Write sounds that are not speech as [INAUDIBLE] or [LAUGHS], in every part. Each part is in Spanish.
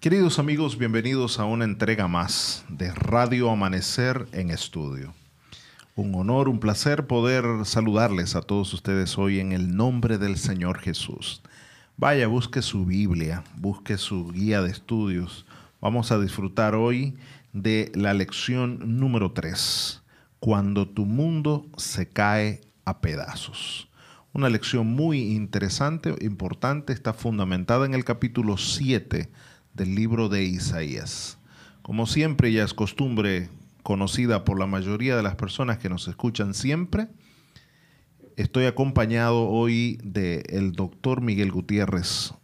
Queridos amigos, bienvenidos a una entrega más de Radio Amanecer en Estudio. Un honor, un placer poder saludarles a todos ustedes hoy en el nombre del Señor Jesús. Vaya, busque su Biblia, busque su guía de estudios. Vamos a disfrutar hoy de la lección número 3, cuando tu mundo se cae a pedazos. Una lección muy interesante, importante, está fundamentada en el capítulo 7 del libro de Isaías. Como siempre ya es costumbre conocida por la mayoría de las personas que nos escuchan siempre, estoy acompañado hoy del doctor Miguel Gutiérrez,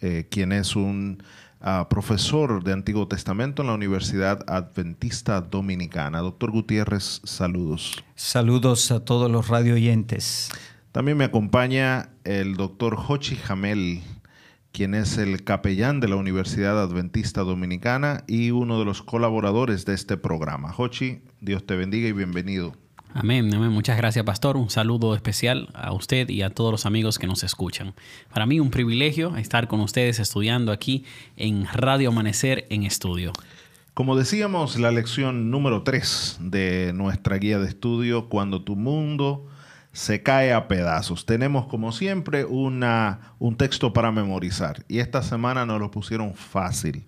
eh, quien es un ah, profesor de Antiguo Testamento en la Universidad Adventista Dominicana. Doctor Gutiérrez, saludos. Saludos a todos los radio oyentes. También me acompaña el doctor Hochi Jamel, quien es el capellán de la Universidad Adventista Dominicana y uno de los colaboradores de este programa. Hochi, Dios te bendiga y bienvenido. Amén, amén. Muchas gracias, pastor. Un saludo especial a usted y a todos los amigos que nos escuchan. Para mí un privilegio estar con ustedes estudiando aquí en Radio Amanecer en estudio. Como decíamos, la lección número 3 de nuestra guía de estudio, Cuando tu mundo se cae a pedazos. Tenemos como siempre una, un texto para memorizar y esta semana nos lo pusieron fácil.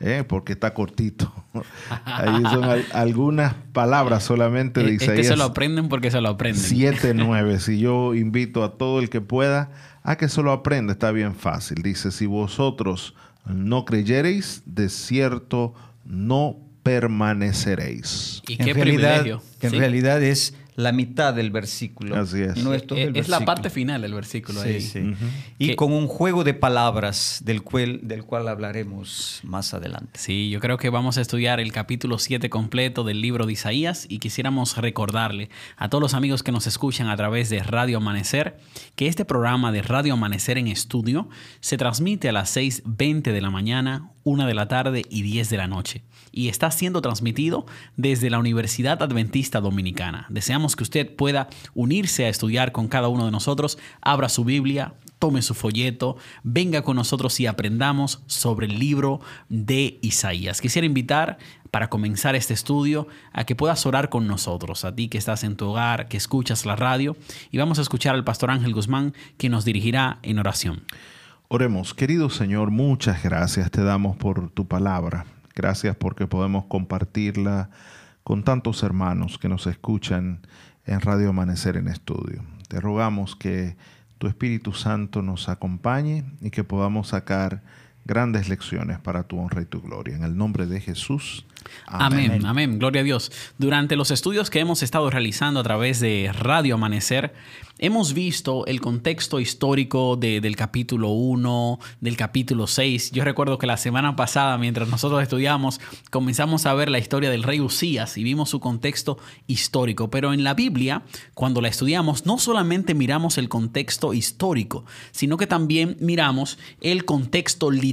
¿eh? porque está cortito. [LAUGHS] Ahí son algunas palabras solamente de Isaías. Este se lo aprenden porque se lo aprenden. 7, 9. [LAUGHS] Si yo invito a todo el que pueda a que se lo aprenda, está bien fácil. Dice, si vosotros no creyereis, de cierto no permaneceréis. ¿Y qué en realidad, En realidad es la mitad del versículo. Así es. es, la parte final del versículo ahí. Sí. Y con un juego de palabras del cual, del cual hablaremos más adelante. Sí, yo creo que vamos a estudiar el capítulo 7 completo del libro de Isaías y quisiéramos recordarle a todos los amigos que nos escuchan a través de Radio Amanecer que este programa de Radio Amanecer en estudio se transmite a las 6.20 de la mañana, 1 de la tarde y 10 de la noche y está siendo transmitido desde la Universidad Adventista Dominicana. Deseamos que usted pueda unirse a estudiar con cada uno de nosotros, abra su Biblia, tome su folleto, venga con nosotros y aprendamos sobre el libro de Isaías. Quisiera invitar para comenzar este estudio a que puedas orar con nosotros, a ti que estás en tu hogar, que escuchas la radio, y vamos a escuchar al pastor Ángel Guzmán, que nos dirigirá en oración. Oremos, querido Señor, muchas gracias te damos por tu palabra. Gracias porque podemos compartirla con tantos hermanos que nos escuchan en Radio Amanecer en Estudio. Te rogamos que tu Espíritu Santo nos acompañe y que podamos sacar grandes lecciones para tu honra y tu gloria. En el nombre de Jesús. Amén. amén, Gloria a Dios. Durante los estudios que hemos estado realizando a través de Radio Amanecer, hemos visto el contexto histórico del capítulo 1, del capítulo 6. Yo recuerdo que la semana pasada, mientras nosotros estudiamos, comenzamos a ver la historia del rey Usías y vimos su contexto histórico. Pero en la Biblia, cuando la estudiamos, no solamente miramos el contexto histórico, sino que también miramos el contexto literario,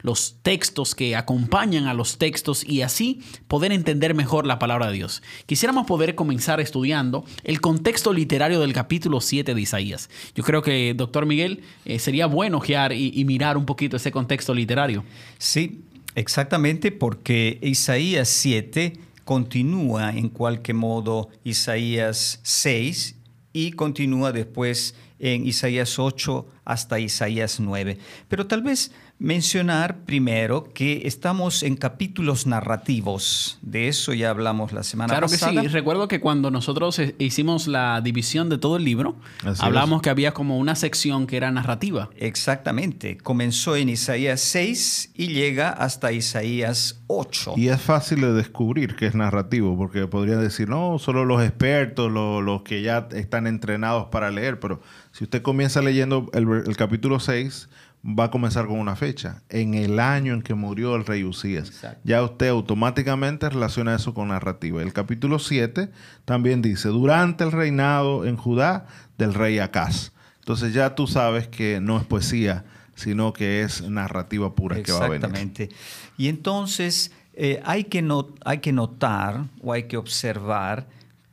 los textos que acompañan a los textos y así poder entender mejor la palabra de Dios. Quisiéramos poder comenzar estudiando el contexto literario del capítulo capítulo 7 de Isaías. Yo creo que, doctor Miguel, eh, sería bueno ojear y, mirar un poquito ese contexto literario. Sí, exactamente, porque Isaías 7 continúa en cualquier modo Isaías 6 y continúa después en Isaías 8 hasta Isaías 9. Pero tal vez mencionar primero que estamos en capítulos narrativos. De eso ya hablamos la semana pasada. Claro que sí. Recuerdo que cuando nosotros eh, hicimos la división de todo el libro, hablamos que había como una sección que era narrativa. Exactamente. Comenzó en Isaías 6 y llega hasta Isaías 8. Y es fácil de descubrir que es narrativo, porque podría decir, no, solo los expertos, los, que ya están entrenados para leer, pero si usted comienza leyendo el, el capítulo 6, va a comenzar con una fecha, en el año en que murió el rey Usías. Ya usted automáticamente relaciona eso con narrativa. El capítulo 7 también dice, durante el reinado en Judá del rey Acaz. Entonces ya tú sabes que no es poesía, sino que es narrativa pura que va a venir. Exactamente. Y entonces eh, hay, que no, hay que notar o hay que observar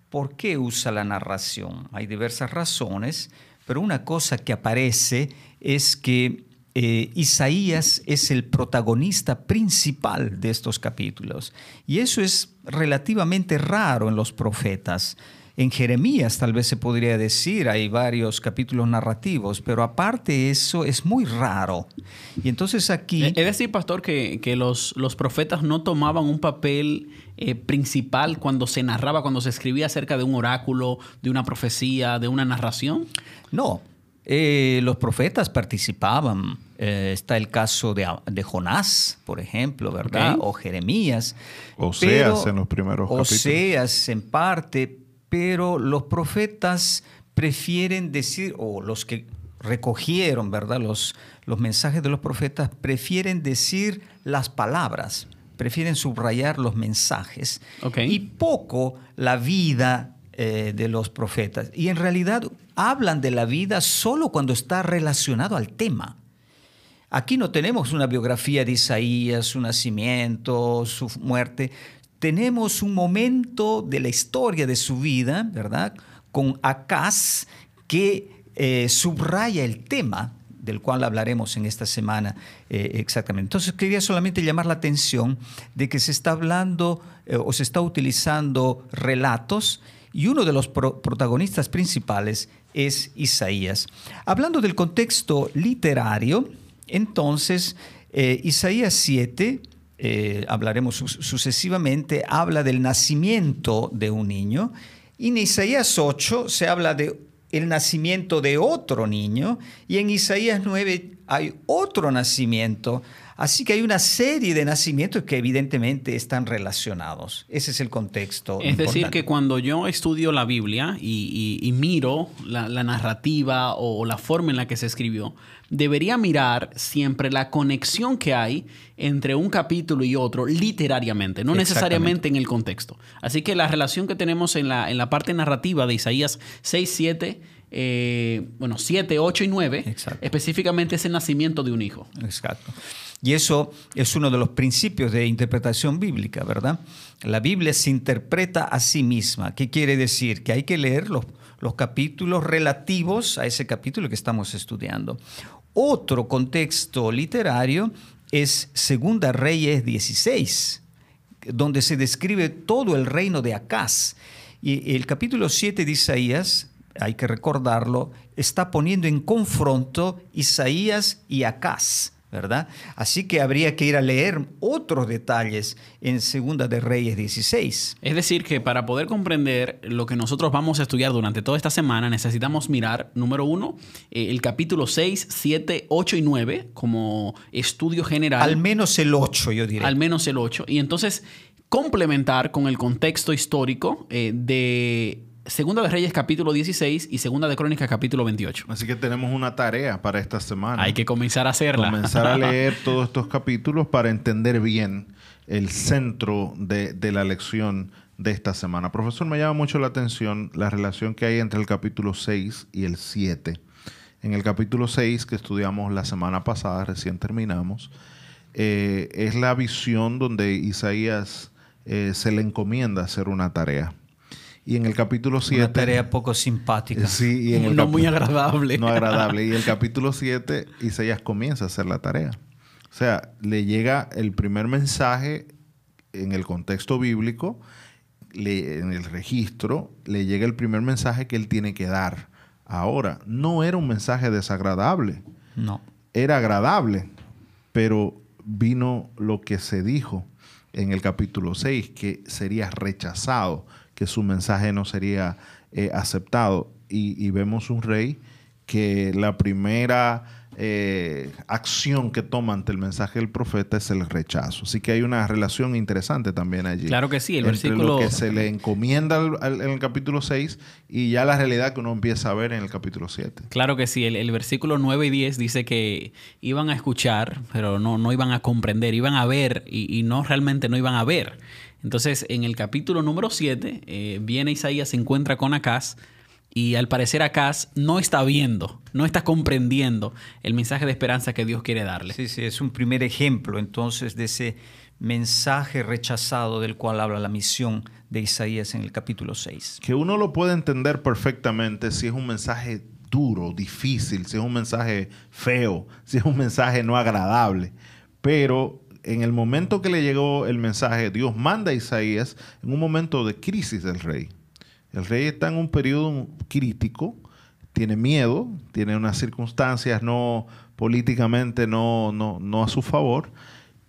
por qué usa la narración. Hay diversas razones, pero una cosa que aparece es que eh, Isaías es el protagonista principal de estos capítulos. Y eso es relativamente raro en los profetas. En Jeremías tal vez se podría decir, hay varios capítulos narrativos, pero aparte eso es muy raro. Y entonces aquí... Es decir, pastor, que, los, los, profetas no tomaban un papel eh, principal cuando se narraba, cuando se escribía acerca de un oráculo, de una profecía, de una narración. No, eh, los profetas participaban. Eh, está el caso de, Jonás, por ejemplo, ¿verdad? O Jeremías. Oseas en los primeros capítulos. Oseas en parte, pero los profetas prefieren decir, o los que recogieron, ¿verdad? Los, los mensajes de los profetas prefieren decir las palabras, prefieren subrayar los mensajes y poco la vida eh, de los profetas. Y en realidad hablan de la vida solo cuando está relacionado al tema. Aquí no tenemos una biografía de Isaías, su nacimiento, su muerte. Tenemos un momento de la historia de su vida, ¿verdad? Con Acaz que eh, subraya el tema del cual hablaremos en esta semana eh, exactamente. Entonces quería solamente llamar la atención de que se está hablando o se está utilizando relatos y uno de los protagonistas principales es Isaías. Hablando del contexto literario, entonces eh, Isaías 7, eh, hablaremos sucesivamente, habla del nacimiento de un niño, y en Isaías 8 se habla de el nacimiento de otro niño, y en Isaías 9 hay otro nacimiento Así que hay una serie de nacimientos que evidentemente están relacionados. Ese es el contexto. Es decir, que cuando yo estudio la Biblia y, miro la, narrativa o la forma en la que se escribió, debería mirar siempre la conexión que hay entre un capítulo y otro literariamente, no necesariamente en el contexto. Así que la relación que tenemos en la, en la parte narrativa de Isaías 6, 7, eh, bueno, 7, 8 y 9, específicamente es el nacimiento de un hijo. Exacto. Y eso es uno de los principios de interpretación bíblica, ¿verdad? La Biblia se interpreta a sí misma. ¿Qué quiere decir? Que hay que leer los, los capítulos relativos a ese capítulo que estamos estudiando. Otro contexto literario es Segunda Reyes 16, donde se describe todo el reino de Acaz. Y el capítulo 7 de Isaías, hay que recordarlo, está poniendo en confronto Isaías y Acaz. ¿Verdad? Así que habría que ir a leer otros detalles en Segunda de Reyes 16. Es decir, que para poder comprender lo que nosotros vamos a estudiar durante toda esta semana, necesitamos mirar, número uno, eh, el capítulo 6, 7, 8 y 9 como estudio general. Al menos el 8, yo diría. Al menos el 8. Y entonces complementar con el contexto histórico eh, de Segunda de Reyes capítulo 16 y Segunda de Crónicas capítulo 28. Así que tenemos una tarea para esta semana. Hay que comenzar a hacerla. Comenzar a [LAUGHS] leer todos estos capítulos para entender bien el centro de, la lección de esta semana. Profesor, me llama mucho la atención la relación que hay entre el capítulo 6 y el 7. En el capítulo 6 que estudiamos la semana pasada, recién terminamos, eh, es la visión donde Isaías eh, se le encomienda hacer una tarea. Y en el capítulo 7... Una tarea poco simpática. Sí, y en el no muy agradable. No agradable. Y el [LAUGHS] capítulo 7, Isaías comienza a hacer la tarea. O sea, le llega el primer mensaje en el contexto bíblico, en el registro, le llega el primer mensaje que él tiene que dar. Ahora, no era un mensaje desagradable. No. Era agradable, pero vino lo que se dijo en el capítulo 6, que sería rechazado que su mensaje no sería eh, aceptado. Y, vemos un rey que la primera eh, acción que toma ante el mensaje del profeta es el rechazo. Así que hay una relación interesante también allí. Claro que sí, el versículo... Lo que se le encomienda en el capítulo 6 y ya la realidad que uno empieza a ver en el capítulo 7. Claro que sí, el, versículo 9 y 10 dice que iban a escuchar, pero no, no iban a comprender, iban a ver y, y no realmente no iban a ver. Entonces, en el capítulo número 7, eh, viene Isaías, se encuentra con Acaz y al parecer Acaz no está viendo, no está comprendiendo el mensaje de esperanza que Dios quiere darle. Sí, sí, es un primer ejemplo entonces de ese mensaje rechazado del cual habla la misión de Isaías en el capítulo 6. Que uno lo puede entender perfectamente si es un mensaje duro, difícil, si es un mensaje feo, si es un mensaje no agradable. Pero en el momento que le llegó el mensaje, Dios manda a Isaías en un momento de crisis del rey. El rey está en un periodo crítico, tiene miedo, tiene unas circunstancias no políticamente no, no, no a su favor,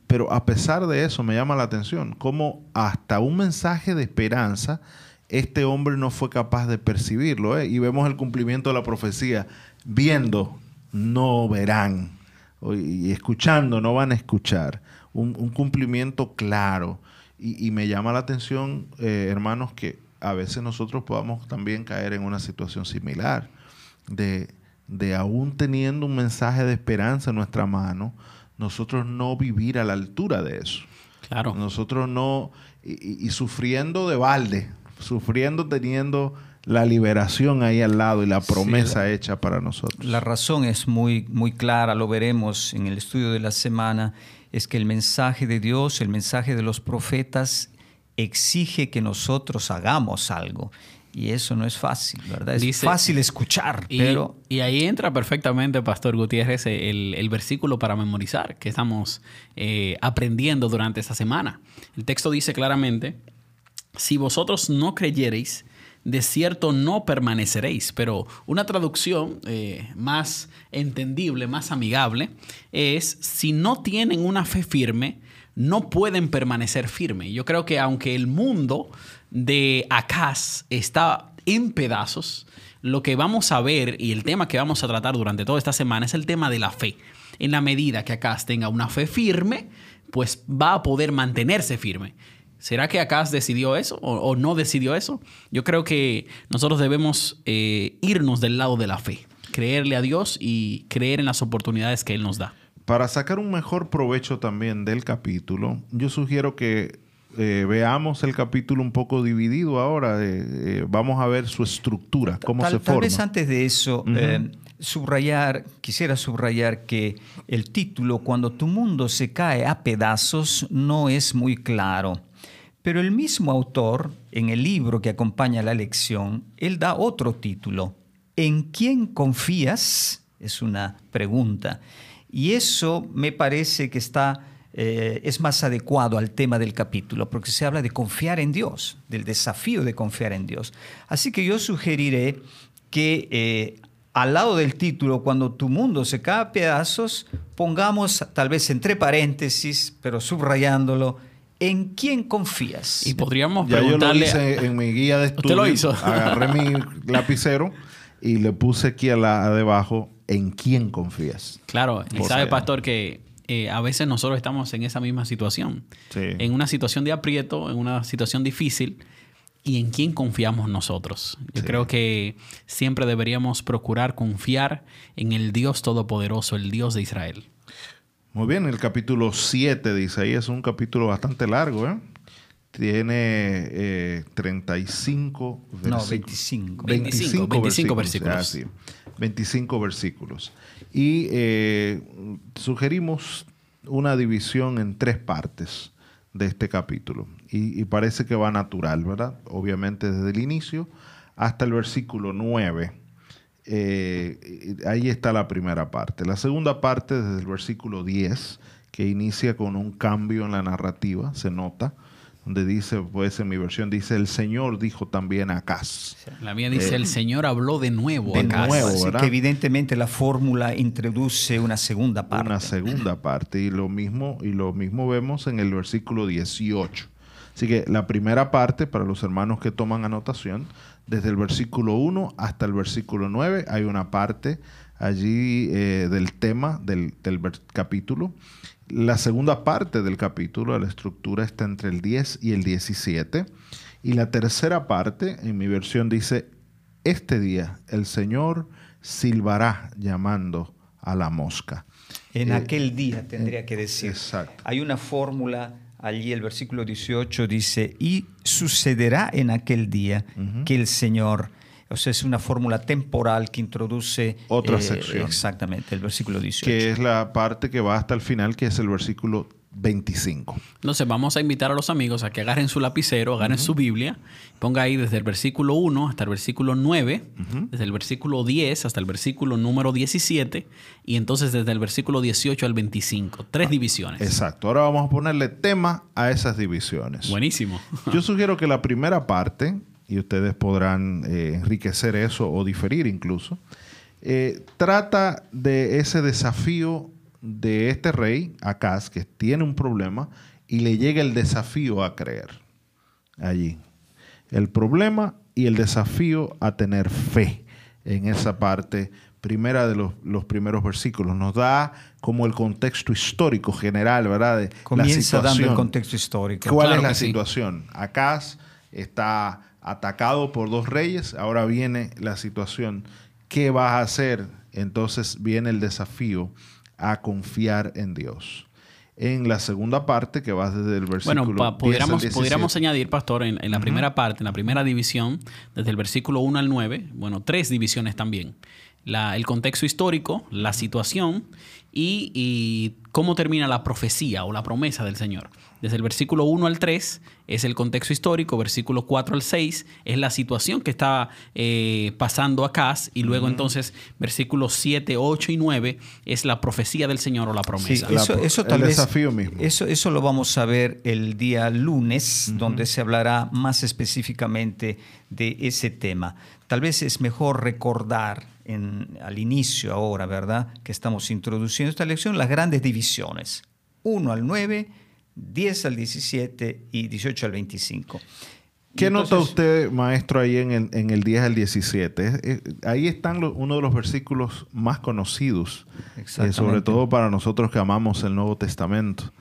pero a pesar de eso me llama la atención cómo hasta un mensaje de esperanza este hombre no fue capaz de percibirlo. ¿eh? Y vemos el cumplimiento de la profecía. Viendo, no verán. Y escuchando, no van a escuchar. Un, cumplimiento claro. Y, me llama la atención, eh, hermanos, que a veces nosotros podamos también caer en una situación similar. De, de aún teniendo un mensaje de esperanza en nuestra mano, nosotros no vivir a la altura de eso. Claro. Nosotros no, y, y sufriendo de balde, sufriendo teniendo la liberación ahí al lado y la promesa hecha para nosotros. La razón es muy, muy clara, lo veremos en el estudio de la semana, es que el mensaje de Dios, el mensaje de los profetas, exige que nosotros hagamos algo. Y eso no es fácil, ¿verdad? Es fácil escuchar, y, pero... Y ahí entra perfectamente, Pastor Gutiérrez, el, versículo para memorizar que estamos eh, aprendiendo durante esta semana. El texto dice claramente, si vosotros no creyereis, de cierto no permaneceréis. Pero una traducción eh, más entendible, más amigable, es si no tienen una fe firme, no pueden permanecer firme. Yo creo que aunque el mundo de Acaz está en pedazos, lo que vamos a ver y el tema que vamos a tratar durante toda esta semana es el tema de la fe. En la medida que Acaz tenga una fe firme, pues va a poder mantenerse firme. ¿Será que Acaz decidió eso o, no decidió eso? Yo creo que nosotros debemos eh, irnos del lado de la fe, creerle a Dios y creer en las oportunidades que Él nos da. Para sacar un mejor provecho también del capítulo, yo sugiero que eh, veamos el capítulo un poco dividido ahora. Eh, vamos a ver su estructura, cómo se forma. Tal vez antes de eso, subrayar, quisiera subrayar que el título, Cuando tu mundo se cae a pedazos, no es muy claro. Pero el mismo autor, en el libro que acompaña la lección, él da otro título. ¿En quién confías? Es una pregunta. Y eso me parece que está, eh, es más adecuado al tema del capítulo, porque se habla de confiar en Dios, del desafío de confiar en Dios. Así que yo sugeriré que eh, al lado del título, cuando tu mundo se cae a pedazos, pongamos tal vez entre paréntesis, pero subrayándolo, ¿En quién confías? Y podríamos preguntarle... Yo lo hice en mi guía de estudio. ¿Usted lo hizo? Agarré mi [LAUGHS] lapicero y le puse aquí a la, debajo, ¿en quién confías? Claro. Y sabe, pastor, que eh, a veces nosotros estamos en esa misma situación. En una situación de aprieto, en una situación difícil. ¿Y en quién confiamos nosotros? Yo creo que siempre deberíamos procurar confiar en el Dios Todopoderoso, el Dios de Israel. Muy bien, el capítulo 7 de Isaías es un capítulo bastante largo, ¿eh? Tiene 35 versículos. No, 25. 25, 25 versículos. 25 versículos. Y eh, sugerimos una división en tres partes de este capítulo. Y, y, parece que va natural, ¿verdad? Obviamente desde el inicio hasta el versículo 9 eh, ahí está la primera parte. La segunda parte, desde el versículo 10, que inicia con un cambio en la narrativa, se nota, donde dice, pues en mi versión dice, el Señor dijo también a Acaz. La mía dice, el Señor habló de nuevo. De nuevo, ¿verdad? que evidentemente la fórmula introduce una segunda parte. Una segunda parte. Y lo mismo, y lo mismo vemos en el versículo 18. Así que la primera parte, para los hermanos que toman anotación, desde el versículo 1 hasta el versículo 9 hay una parte allí eh, del tema del, capítulo. La segunda parte del capítulo, la estructura está entre el 10 y el 17. Y la tercera parte, en mi versión, dice, este día el Señor silbará llamando a la mosca. En eh, aquel día tendría que decir. Exacto. Hay una fórmula allí el versículo 18 dice, y sucederá en aquel día que el Señor, o sea, es una fórmula temporal que introduce... Otra eh, sección. Exactamente, el versículo 18. Que es la parte que va hasta el final, que es el versículo 25. Entonces vamos a invitar a los amigos a que agarren su lapicero, agarren su Biblia, ponga ahí desde el versículo 1 hasta el versículo 9, desde el versículo 10 hasta el versículo número 17 y entonces desde el versículo 18 al 25. Tres divisiones. Exacto. Ahora vamos a ponerle tema a esas divisiones. Buenísimo. Yo [LAUGHS] sugiero que la primera parte, y ustedes podrán eh, enriquecer eso o diferir incluso, eh, trata de ese desafío de este rey, Acaz, que tiene un problema y le llega el desafío a creer allí. El problema y el desafío a tener fe en esa parte primera de los, primeros versículos. Nos da como el contexto histórico general, ¿verdad? De Comienza dando el contexto histórico. ¿Cuál es la situación? Acaz está atacado por dos reyes, ahora viene la situación. ¿Qué vas a hacer? Entonces viene el desafío a confiar en Dios. En la segunda parte, que va desde el versículo Bueno, pudiéramos, añadir, pastor, en, la primera parte, en la primera división, desde el versículo 1 al 9, bueno, tres divisiones también. La, el contexto histórico, la situación y, y cómo termina la profecía o la promesa del Señor. Desde el versículo 1 al 3 es el contexto histórico, versículo 4 al 6 es la situación que está eh, pasando acá y luego entonces versículos 7, 8 y 9 es la profecía del Señor o la promesa. Sí, eso, tal el desafío mismo. Eso, eso lo vamos a ver el día lunes, donde se hablará más específicamente de ese tema. Tal vez es mejor recordar en, al inicio ahora, ¿verdad? Que estamos introduciendo esta lección, las grandes divisiones. 1 al 9 10 al 17 y 18 al 25. ¿Qué nota usted, maestro, ahí en el, en el 10 al 17? ahí están uno de los versículos más conocidos, eh, sobre todo para nosotros que amamos el Nuevo Testamento.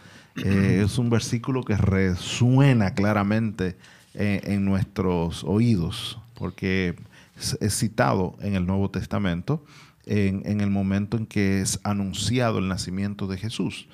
Eh, es un versículo que resuena claramente eh, en nuestros oídos, porque es, citado en el Nuevo Testamento en, en el momento en que es anunciado el nacimiento de Jesús.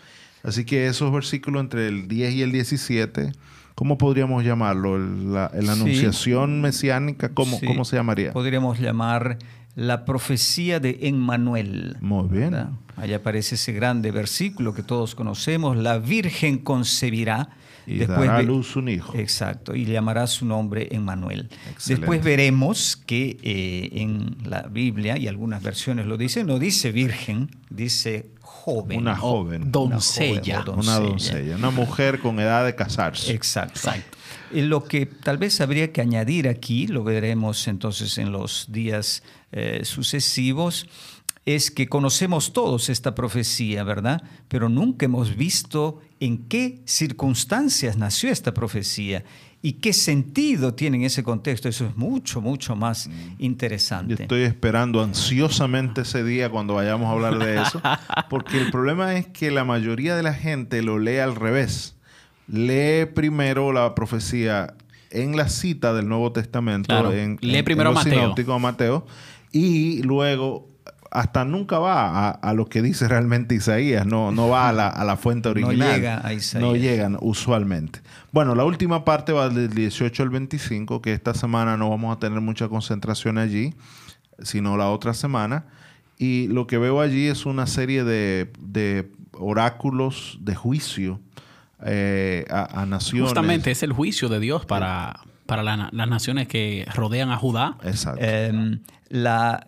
Así que esos versículos entre el 10 y el 17, ¿cómo podríamos llamarlo? La, anunciación mesiánica, ¿cómo, ¿cómo se llamaría? Podríamos llamar la profecía de Emmanuel. Muy bien. Allá aparece ese grande versículo que todos conocemos, la Virgen concebirá. Y después dará a luz un hijo. Exacto, y llamará su nombre Emmanuel. Después veremos que eh, en la Biblia, y algunas versiones lo dicen, no dice virgen, dice una joven. Doncella. Una, doncella. Una mujer con edad de casarse. Exacto. Lo que tal vez habría que añadir aquí, lo veremos entonces en los días eh, sucesivos, es que conocemos todos esta profecía, ¿verdad? Pero nunca hemos visto en qué circunstancias nació esta profecía y qué sentido tiene en ese contexto. Eso es mucho, mucho más mm. interesante. Yo estoy esperando ansiosamente ese día cuando vayamos a hablar de eso, [LAUGHS] porque el problema es que la mayoría de la gente lo lee al revés. Lee primero la profecía en la cita del Nuevo Testamento, en, lee primero Mateo. Mateo, y luego hasta nunca va a, lo que dice realmente Isaías, no, no va a la, fuente [LAUGHS] original. No llega a Isaías. No llegan usualmente. Bueno, la última parte va del 18 al 25, que esta semana no vamos a tener mucha concentración allí, sino la otra semana. Y lo que veo allí es una serie de, oráculos de juicio eh, a, naciones. Justamente es el juicio de Dios para, para las naciones que rodean a Judá. Exacto. Em, la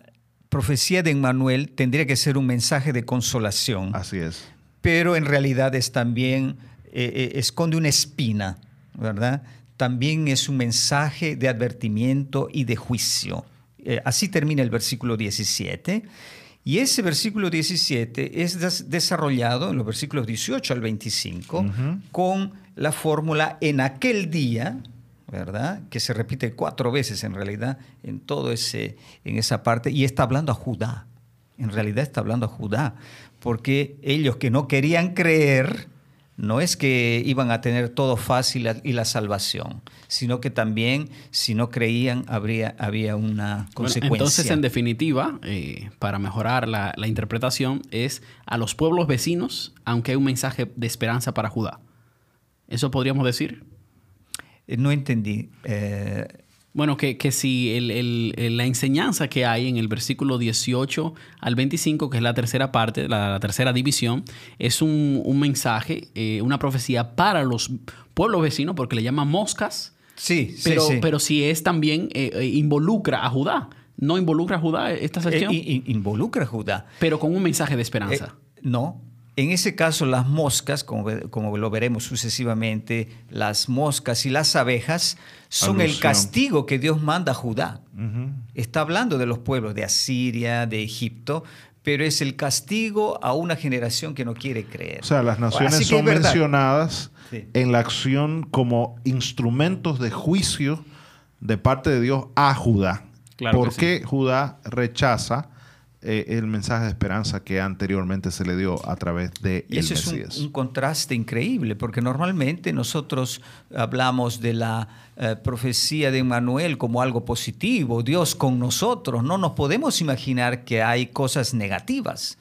profecía de Emmanuel tendría que ser un mensaje de consolación. Así es. Pero en realidad es también, eh, eh, esconde una espina, ¿verdad? También es un mensaje de advertimiento y de juicio. Eh, así termina el versículo 17. Y ese versículo 17 es desarrollado en los versículos 18 al 25 con la fórmula en aquel día, ¿verdad? Que se repite cuatro veces en realidad en todo ese, en esa parte, y está hablando a Judá. En realidad está hablando a Judá, porque ellos que no querían creer, no es que iban a tener todo fácil y la salvación, sino que también si no creían habría, había una consecuencia. entonces, en definitiva, eh, para mejorar la, la interpretación, es a los pueblos vecinos, aunque hay un mensaje de esperanza para Judá. ¿Eso podríamos decir? Eh, no entendí. Eh, Bueno, que, que si la enseñanza que hay en el versículo 18 al 25, que es la tercera parte, la, tercera división, es un, mensaje, eh, una profecía para los pueblos vecinos, porque le llaman moscas. Sí, pero, sí, Pero si es también, eh, involucra a Judá. ¿No involucra a Judá esta sección? involucra a Judá. Pero con un mensaje de esperanza. no, en ese caso, las moscas, como, como, lo veremos sucesivamente, las moscas y las abejas son el castigo que Dios manda a Judá. Está hablando de los pueblos de Asiria, de Egipto, pero es el castigo a una generación que no quiere creer. O sea, las naciones son mencionadas en la acción como instrumentos de juicio de parte de Dios a Judá. porque Judá rechaza eh, el mensaje de esperanza que anteriormente se le dio a través de y ese Es un, contraste increíble, porque normalmente nosotros hablamos de la eh, profecía de Emmanuel como algo positivo, Dios con nosotros. No nos podemos imaginar que hay cosas negativas.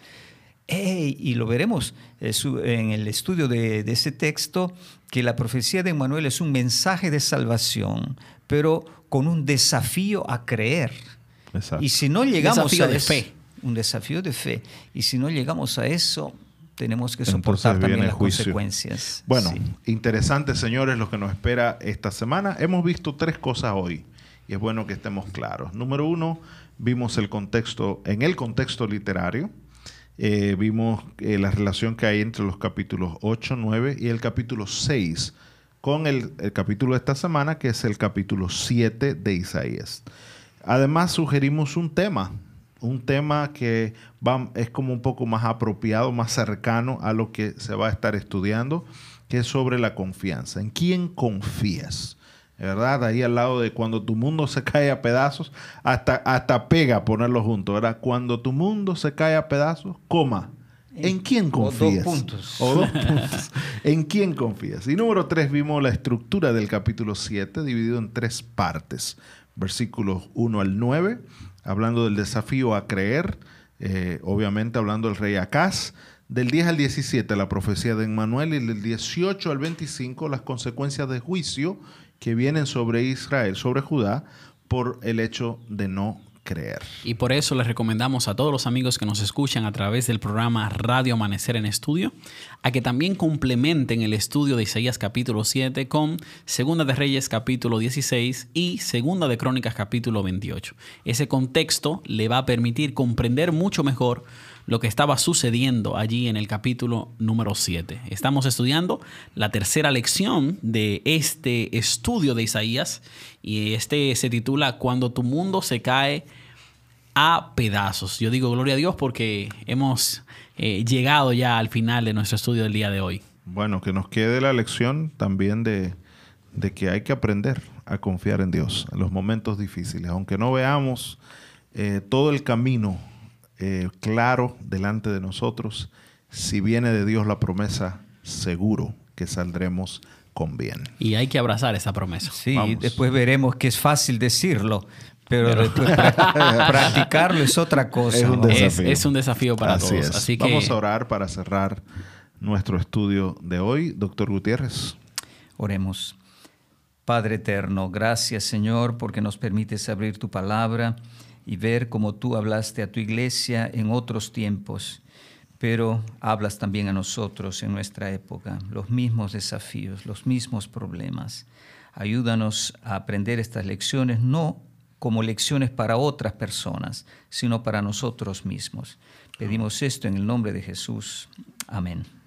y lo veremos eh, en el estudio de, ese texto, que la profecía de Emmanuel es un mensaje de salvación, pero con un desafío a creer. Y si no llegamos a de fe un desafío de fe. Y si no llegamos a eso, tenemos que soportar también las consecuencias. Bueno, interesante, señores, lo que nos espera esta semana. Hemos visto tres cosas hoy y es bueno que estemos claros. Número uno, vimos el contexto, en el contexto literario, eh, vimos eh, la relación que hay entre los capítulos 8, 9 y el capítulo 6, con el, el capítulo de esta semana, que es el capítulo 7 de Isaías. Además, sugerimos un tema un tema que va, es como un poco más apropiado, más cercano a lo que se va a estar estudiando, que es sobre la confianza. ¿En quién confías? ¿Verdad? Ahí al lado de cuando tu mundo se cae a pedazos, hasta, hasta pega ponerlo junto, ¿verdad? Cuando tu mundo se cae a pedazos, coma. ¿En quién confías? O dos puntos. O dos [LAUGHS] puntos. ¿En quién confías? Y número tres, vimos la estructura del capítulo 7, dividido en tres partes. Versículos 1 al 9, hablando del desafío a creer, eh, obviamente hablando del rey Acaz. Del 10 al 17 la profecía de Emmanuel y del 18 al 25 las consecuencias de juicio que vienen sobre Israel, sobre Judá, por el hecho de no creer. Y por eso les recomendamos a todos los amigos que nos escuchan a través del programa Radio Amanecer en Estudio, a que también complementen el estudio de Isaías capítulo 7 con Segunda de Reyes capítulo 16 y Segunda de Crónicas capítulo 28. Ese contexto le va a permitir comprender mucho mejor lo que estaba sucediendo allí en el capítulo número 7. Estamos estudiando la tercera lección de este estudio de Isaías y este se titula Cuando tu mundo se cae a pedazos. Yo digo gloria a Dios porque hemos eh, llegado ya al final de nuestro estudio del día de hoy. Bueno, que nos quede la lección también de, que hay que aprender a confiar en Dios en los momentos difíciles, aunque no veamos eh, todo el camino eh, claro delante de nosotros. Si viene de Dios la promesa, seguro que saldremos con bien. Y hay que abrazar esa promesa. Sí, después veremos que es fácil decirlo, pero, [LAUGHS] practicarlo es otra cosa. Es un desafío, para todos. Así que... Vamos a orar para cerrar nuestro estudio de hoy. Doctor Gutiérrez. Oremos. Padre eterno, gracias Señor porque nos permites abrir tu palabra y ver cómo tú hablaste a tu iglesia en otros tiempos, pero hablas también a nosotros en nuestra época, los mismos desafíos, los mismos problemas. Ayúdanos a aprender estas lecciones, no como lecciones para otras personas, sino para nosotros mismos. Pedimos esto en el nombre de Jesús. Amén.